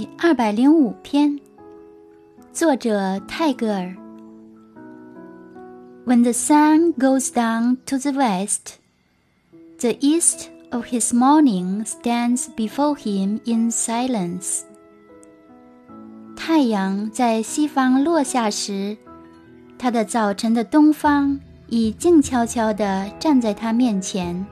第二百零五篇，作者泰戈尔。When the sun goes down to the west, the east of his morning stands before him in silence. 太阳在西方落下时，他的早晨的东方已静悄悄地站在他面前。